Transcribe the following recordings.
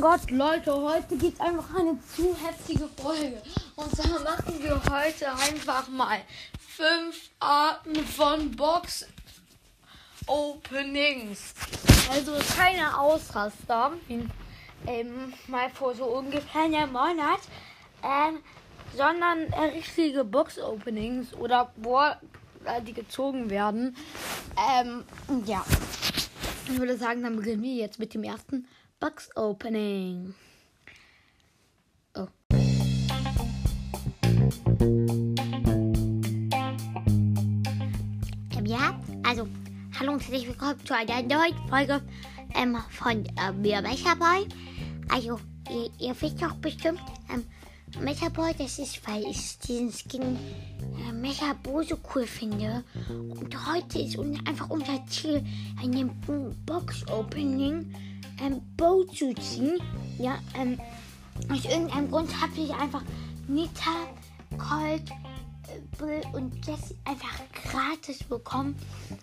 mein Gott, Leute, heute gibt es einfach eine zu heftige Folge. Und zwar machen wir heute einfach mal fünf Arten von Box Openings. Also keine Ausraster, wie ähm, mal vor so ungefähr einem Monat, ähm, sondern richtige Box Openings oder wo äh, die gezogen werden. Ähm, ja. Ich würde sagen, dann beginnen wir jetzt mit dem ersten Box Opening. Oh. Ähm, ja, also, hallo und herzlich willkommen zu einer neuen Folge ähm, von äh, mir, Mechaboy. Also, ihr, ihr wisst doch bestimmt, ähm, Mechaboy, das ist, weil ich diesen Skin äh, Mechaboy so cool finde. Und heute ist einfach unser Ziel, eine Box-Opening ähm, Bow zu ziehen. Ja, ähm, aus irgendeinem Grund habe ich einfach Nita, Colt, äh, Bill und Jesse einfach gratis bekommen.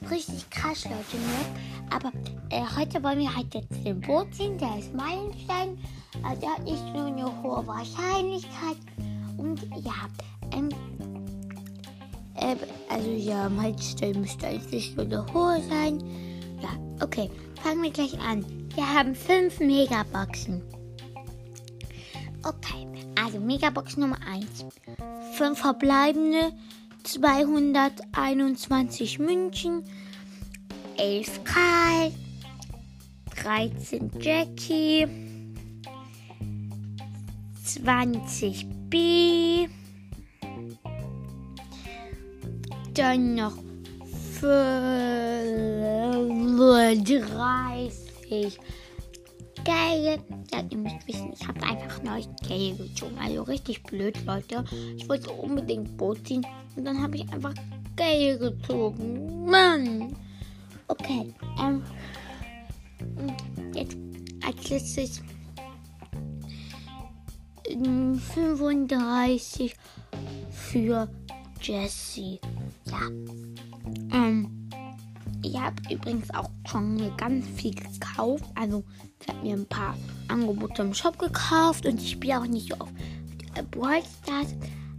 Richtig krass, Leute, ne? Aber äh, heute wollen wir halt jetzt den Boot ziehen. Der ist Meilenstein. Äh, der hat nicht so eine hohe Wahrscheinlichkeit. Und ja, ähm, äh, also ja, Meilenstein müsste eigentlich so eine hohe sein. Ja, okay, fangen wir gleich an. Wir haben fünf Megaboxen. Okay, also Megabox Nummer 1. Fünf verbleibende, 221 München, 11 Karl, 13 Jackie, 20 B, dann noch 30 Geil. Ja, ihr müsst wissen, ich habe einfach neues Geld gezogen. Also richtig blöd, Leute. Ich wollte unbedingt Boot ziehen und dann habe ich einfach Geld gezogen. Mann. Okay. Ähm. Jetzt als letztes 35 für Jesse. Ja. Ähm. Ich habe übrigens auch schon mir ganz viel gekauft. Also, ich habe mir ein paar Angebote im Shop gekauft und ich spiele auch nicht so auf Brawl Stars.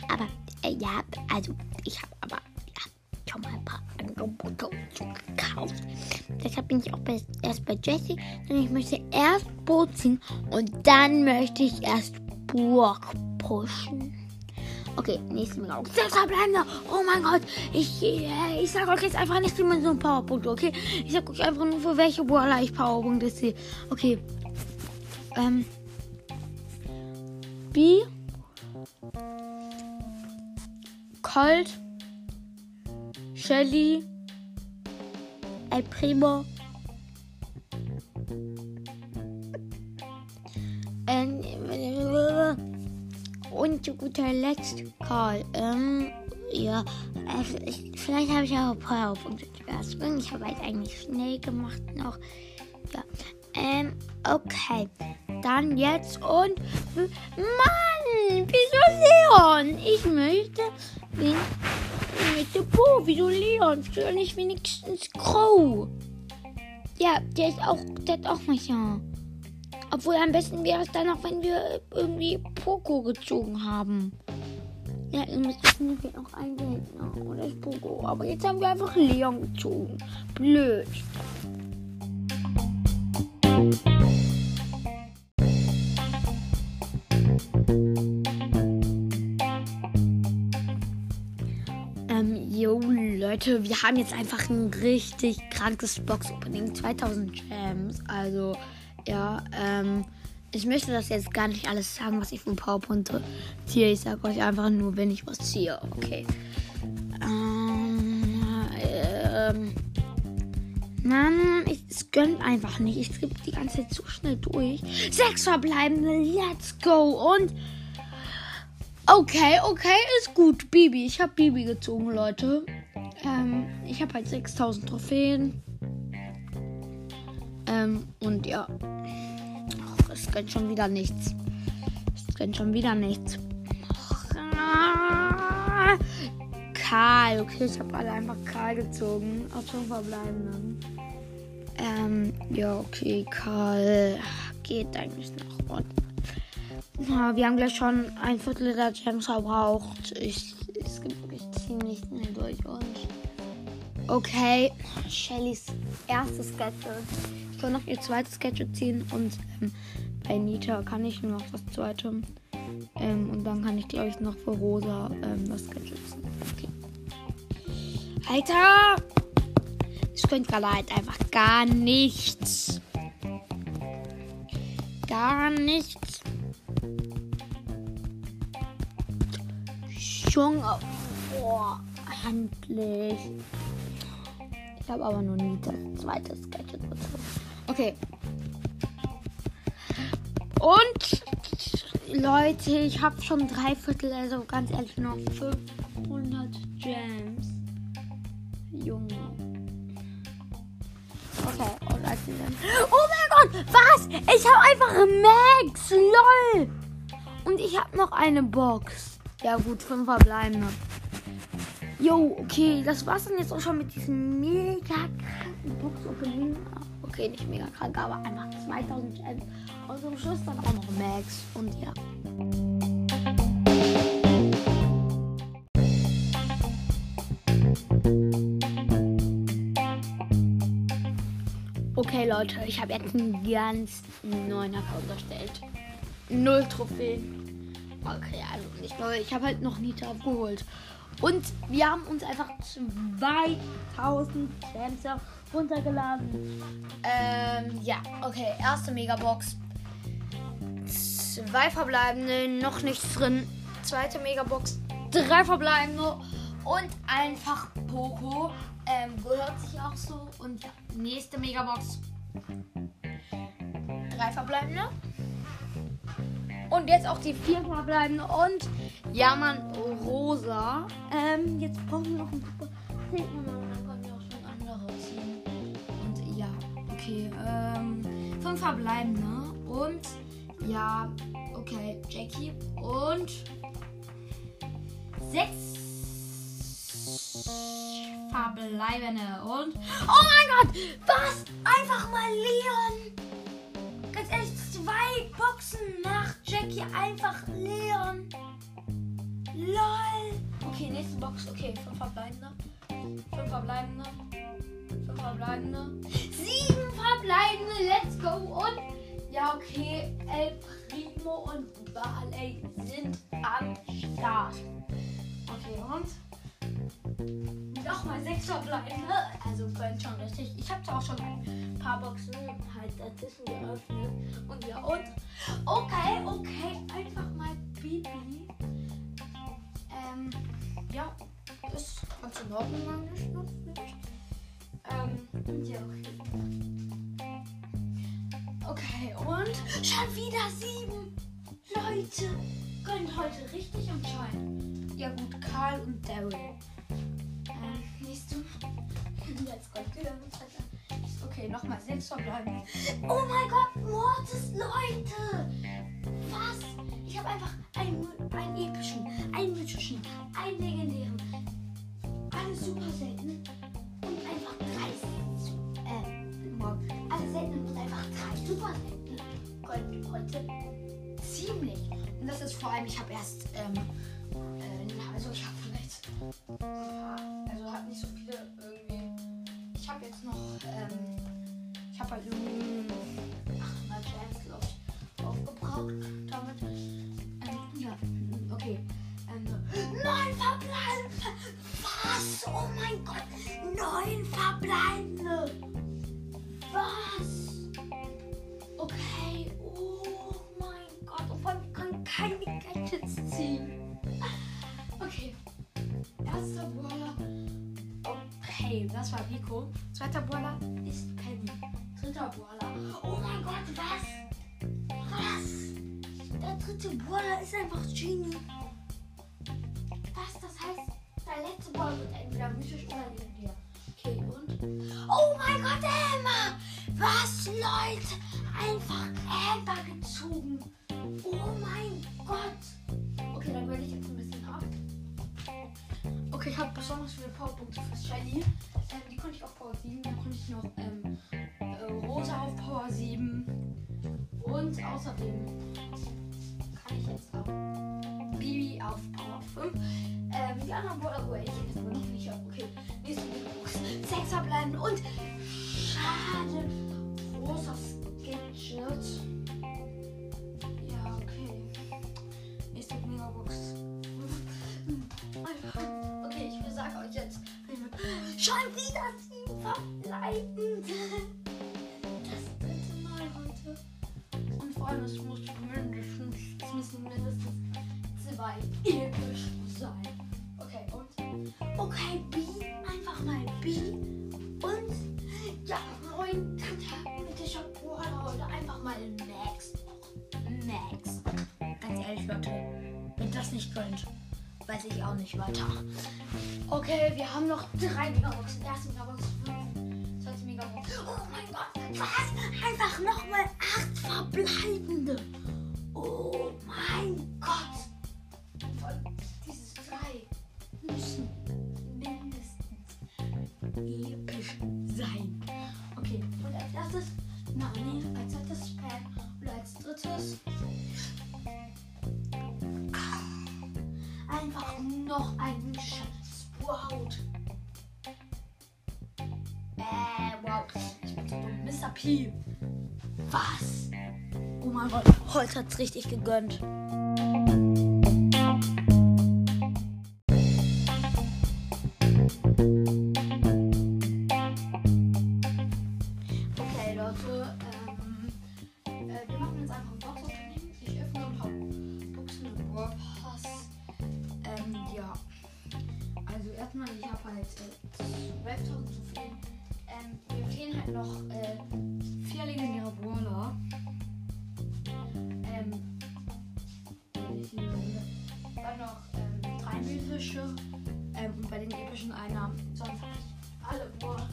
Aber, äh, ja, also, ich habe aber ja, schon mal ein paar Angebote gekauft. Deshalb bin ich auch bei, erst bei Jessie. Denn ich möchte erst Boot ziehen und dann möchte ich erst Burg pushen. Okay, nächste Mega. Sechs verbleibende. Oh mein Gott. Ich, äh, ich sag euch jetzt einfach nicht immer so ein Powerpunkt, okay? Ich sag euch einfach nur, für welche Brawler ich Powerpunkte sehe. Okay. Ähm. B. Colt. Shelly. El Primo. Und zu guter Letzt, Karl. Ähm, ja, äh, vielleicht habe ich auch ein paar Punkte zuerst. Ich habe halt eigentlich schnell gemacht noch. Ja, ähm, okay. Dann jetzt und. Mann, wieso Leon? Ich möchte. Wen, möchte Bo, wieso Leon? Wieso nicht wenigstens Crow? Ja, der ist auch. Der hat auch manchmal. Obwohl am besten wäre es dann auch, wenn wir irgendwie Poco gezogen haben. Ja, ihr müsst wissen, mir noch ein Gegner. Oder ist Poco. Aber jetzt haben wir einfach Leon gezogen. Blöd. Ähm, yo, Leute, wir haben jetzt einfach ein richtig krankes Box-Opening. 2000 Gems. Also, ja, ähm, ich möchte das jetzt gar nicht alles sagen, was ich von PowerPoint ziehe. Ich sage euch einfach nur, wenn ich was ziehe. Okay. Ähm, ähm, Mann, ich, es gönnt einfach nicht. Ich skippe die ganze Zeit zu schnell durch. Sechs verbleibende, let's go. Und. Okay, okay, ist gut. Bibi, ich habe Bibi gezogen, Leute. Ähm, ich habe halt 6000 Trophäen. Ähm, und ja. Es gönnt schon wieder nichts. Es gönnt schon wieder nichts. Karl. Okay, ich habe alle einfach Karl gezogen. Auf zum Verbleibenden. Ähm, ja, okay, Karl. geht eigentlich noch. Und, ja, wir haben gleich schon ein Viertel der Gems verbraucht. Ich, es gibt wirklich ziemlich schnell durch und. Okay, Shellys erstes Gadget. Ich kann noch ihr zweites Gadget ziehen und ähm, bei Nita kann ich nur noch das zweite. Ähm, und dann kann ich, glaube ich, noch für Rosa ähm, das Gadget ziehen. Okay. Alter! Ich könnte gerade halt einfach gar nichts. Gar nichts. Junge. Boah, endlich. Ich habe aber noch nie das zweite Gadget bezogen. Okay. Und Leute, ich habe schon drei Viertel, also ganz ehrlich, noch 500 Gems. Junge. Okay, und als sie dann. Oh mein Gott, was? Ich habe einfach Max, lol. Und ich habe noch eine Box. Ja gut, fünf verbleibende. Jo, okay, das war's dann jetzt auch schon mit diesem mega kranken Box-Opening. Okay, nicht mega krank, aber einfach 2000 Gems. Und zum Schluss dann auch noch Max. Und ja. Okay, Leute, ich habe jetzt einen ganz neuen Account erstellt. Null Trophäen. Okay, also nicht neu. Ich habe halt noch nie abgeholt. Und wir haben uns einfach 2000 Gems runtergeladen. Ähm, ja, okay. Erste Megabox. Zwei verbleibende, noch nichts drin. Zweite Megabox, drei verbleibende und einfach Poco. Ähm, gehört sich auch so. Und ja, nächste Megabox. Drei verbleibende. Und jetzt auch die vier verbleibende. Und ja, man, rosa. Ähm, jetzt brauchen wir noch ein paar. Zehn Nummern, dann können wir auch schon andere ziehen. Und ja, okay. Ähm, fünf verbleibende. Und ja, okay, Jackie. Und sechs verbleibende. Und. Oh mein Gott! Was? Einfach mal Leon! Ganz ehrlich, zwei Boxen nach Jackie. Einfach Leon. LOL. Okay, nächste Box. Okay, fünf verbleibende. Fünf verbleibende. Fünf verbleibende. Sieben verbleibende. Let's go. Und. Ja, okay. El Primo und Barley sind am Start. Okay, und nochmal sechs verbleibende. Also gönnt schon richtig. Ich habe zwar auch schon ein paar Boxen halt dazwischen geöffnet. Und ja, und. Okay, okay. Einfach mal Bibi. Finde ich. Ähm, ja, okay. Okay, und schon wieder sieben. Leute, gönnt heute richtig anscheinend. Ja gut, Karl und Daryl. Ähm, nächste. Jetzt kommt wieder mit Okay, nochmal sechs verbleiben. Oh mein Gott, Mortis, Leute! Was? Ich habe einfach einen, einen epischen, einen mythischen, einen legendären, heute ziemlich. Und das ist vor allem, ich habe erst, ähm, äh, also ich habe vielleicht, das war Rico. Zweiter Brawler ist Penny. Dritter Brawler. Oh mein Gott, was? Was? Der dritte Brawler ist einfach Genie. Was? Das heißt, der letzte Brawler wird entweder mythisch oder legendär. Okay, und? Oh mein Gott, Emma! Was, Leute? Einfach Amber gezogen. Oh mein Gott. Okay, dann werde ich jetzt ein bisschen ab. Okay, ich habe besonders viele Powerpunkte für Shelly. Ähm, die konnte ich auf Power 7. Dann konnte ich noch ähm, äh, Rosa auf Power 7. Und außerdem kann ich jetzt auch Bibi auf Power 5. Ähm, die anderen wo ich jetzt aber noch nicht habe. Okay, nächste Box. Sechs verbleiben und Schon wieder sieben verbleibend. Das dritte Mal heute. Und vor allem, es muss mindestens, es müssen mindestens zwei episch sein. Okay, und? Okay, weiß ich auch nicht weiter. Okay, wir haben noch drei Megaboxen. Erste Megabox, fünf. Zweite Megabox. Oh mein Gott, was? P. Was? Oh mein Gott, heute hat's richtig gegönnt. Ähm, und bei den epischen einer. Sonst habe ich alle Brawler.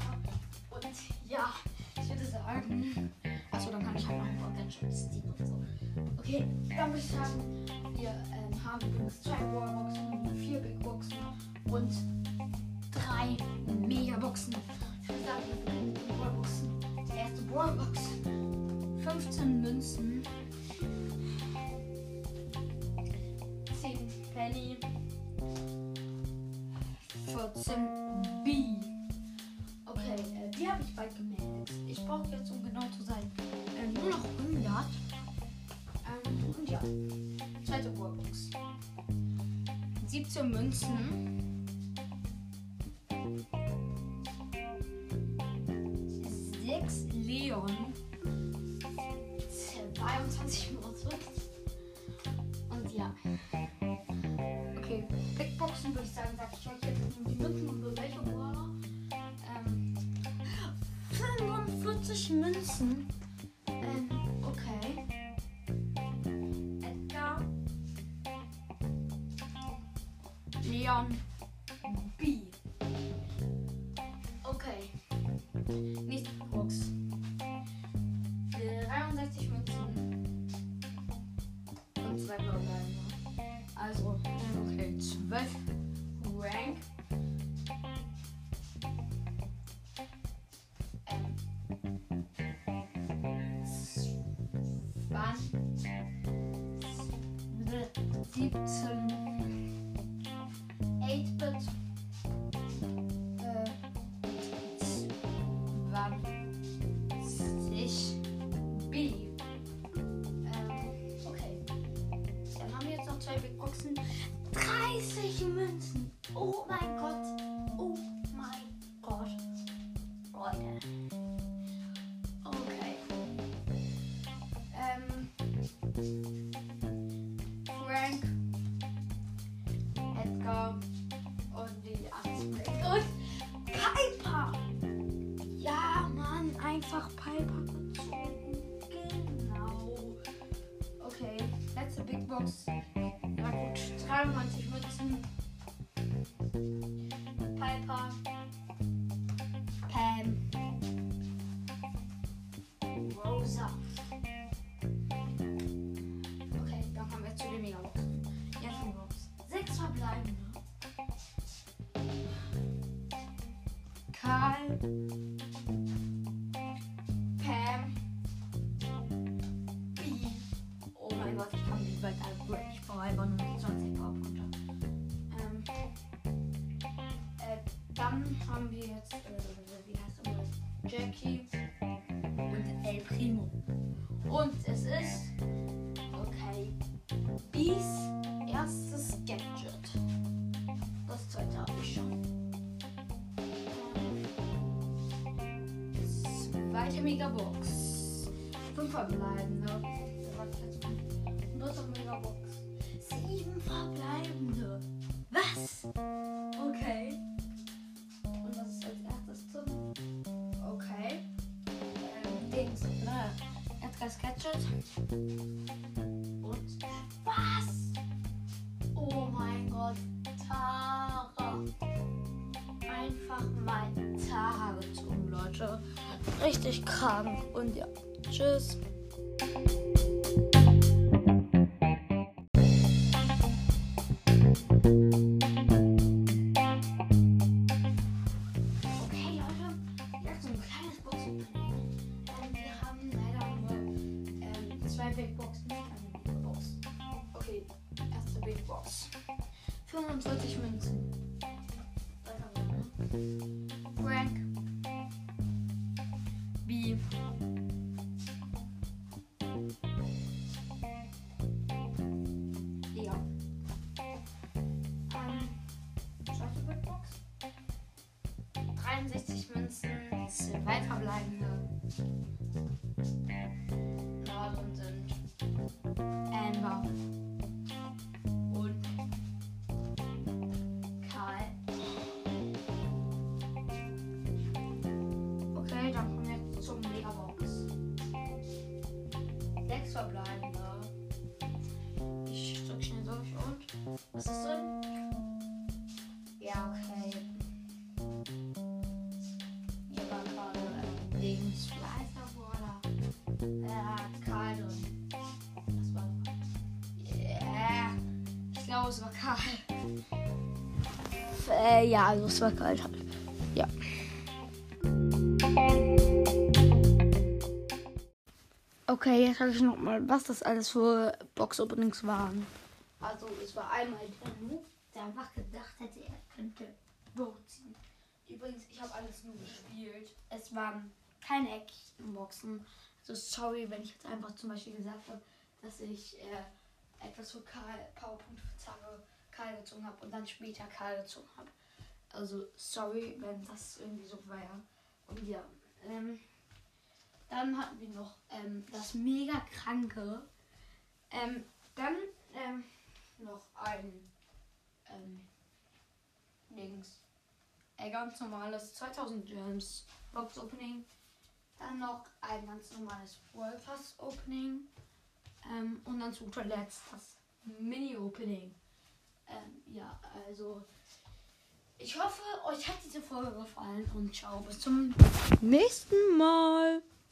Und ja, ich würde sagen. Achso, dann kann ich halt noch ein Organischen ziehen und so. Okay, dann würde ich sagen, wir ähm, haben übrigens zwei Brawlboxen, vier Big Boxen und drei Megaboxen. Habe ich brauche jetzt, um genau zu sein, äh, nur noch 100. Ähm, und ja, zweite Brawlbox. 17 Münzen. 6 Leon. 22 Münzen. Und ja. Okay, Big Boxen würde ich sagen, sag ich euch jetzt die Münzen 45 Münzen. Ähm, okay. Edgar. Leon. B. Okay. Nächste 17 8-Bit. Äh, Einfach Piper gezogen. Genau. Okay. Letzte Big Box. Na gut. 93 Münzen. Piper. Pam. Rosa. Okay, dann kommen wir zu den Megaboxen. Erste Box. Sechs verbleibende. Karl. Haben wir jetzt, äh, wie heißt das? Jackie und El Primo. Und es ist, okay, Bees erstes Gadget. Das zweite habe ich schon. Zweite Megabox. Fünf verbleibende. Und was? Oh mein Gott, Tara. Einfach mal Tara gezogen, Leute. Richtig krank. Und ja, tschüss. Box. 45 Münzen. Es war Karl. Äh, ja, also es war Karl halt. Ja. Okay, jetzt habe ich noch mal, was das alles für Box-Openings waren. Also, es war einmal der Noob, der einfach gedacht hätte, er könnte Bow ziehen. Übrigens, ich habe alles nur gespielt. Es waren keine echten Boxen. Also, sorry, wenn ich jetzt einfach zum Beispiel gesagt habe, dass ich äh, etwas für Karl, Powerpunkte für Zara Karl gezogen habe und dann später Karl gezogen habe. Also, sorry, wenn das irgendwie so war. Und ja, ähm, dann hatten wir noch ähm, das mega kranke. Ähm, dann ähm, noch ein ähm, Dings. Ein ganz normales 2000 Gems Box Opening. Dann noch ein ganz normales World Pass Opening. Ähm, und dann zu guter Letzt das Mini Opening. Ähm, ja, also ich hoffe, euch hat diese Folge gefallen und ciao, bis zum nächsten Mal.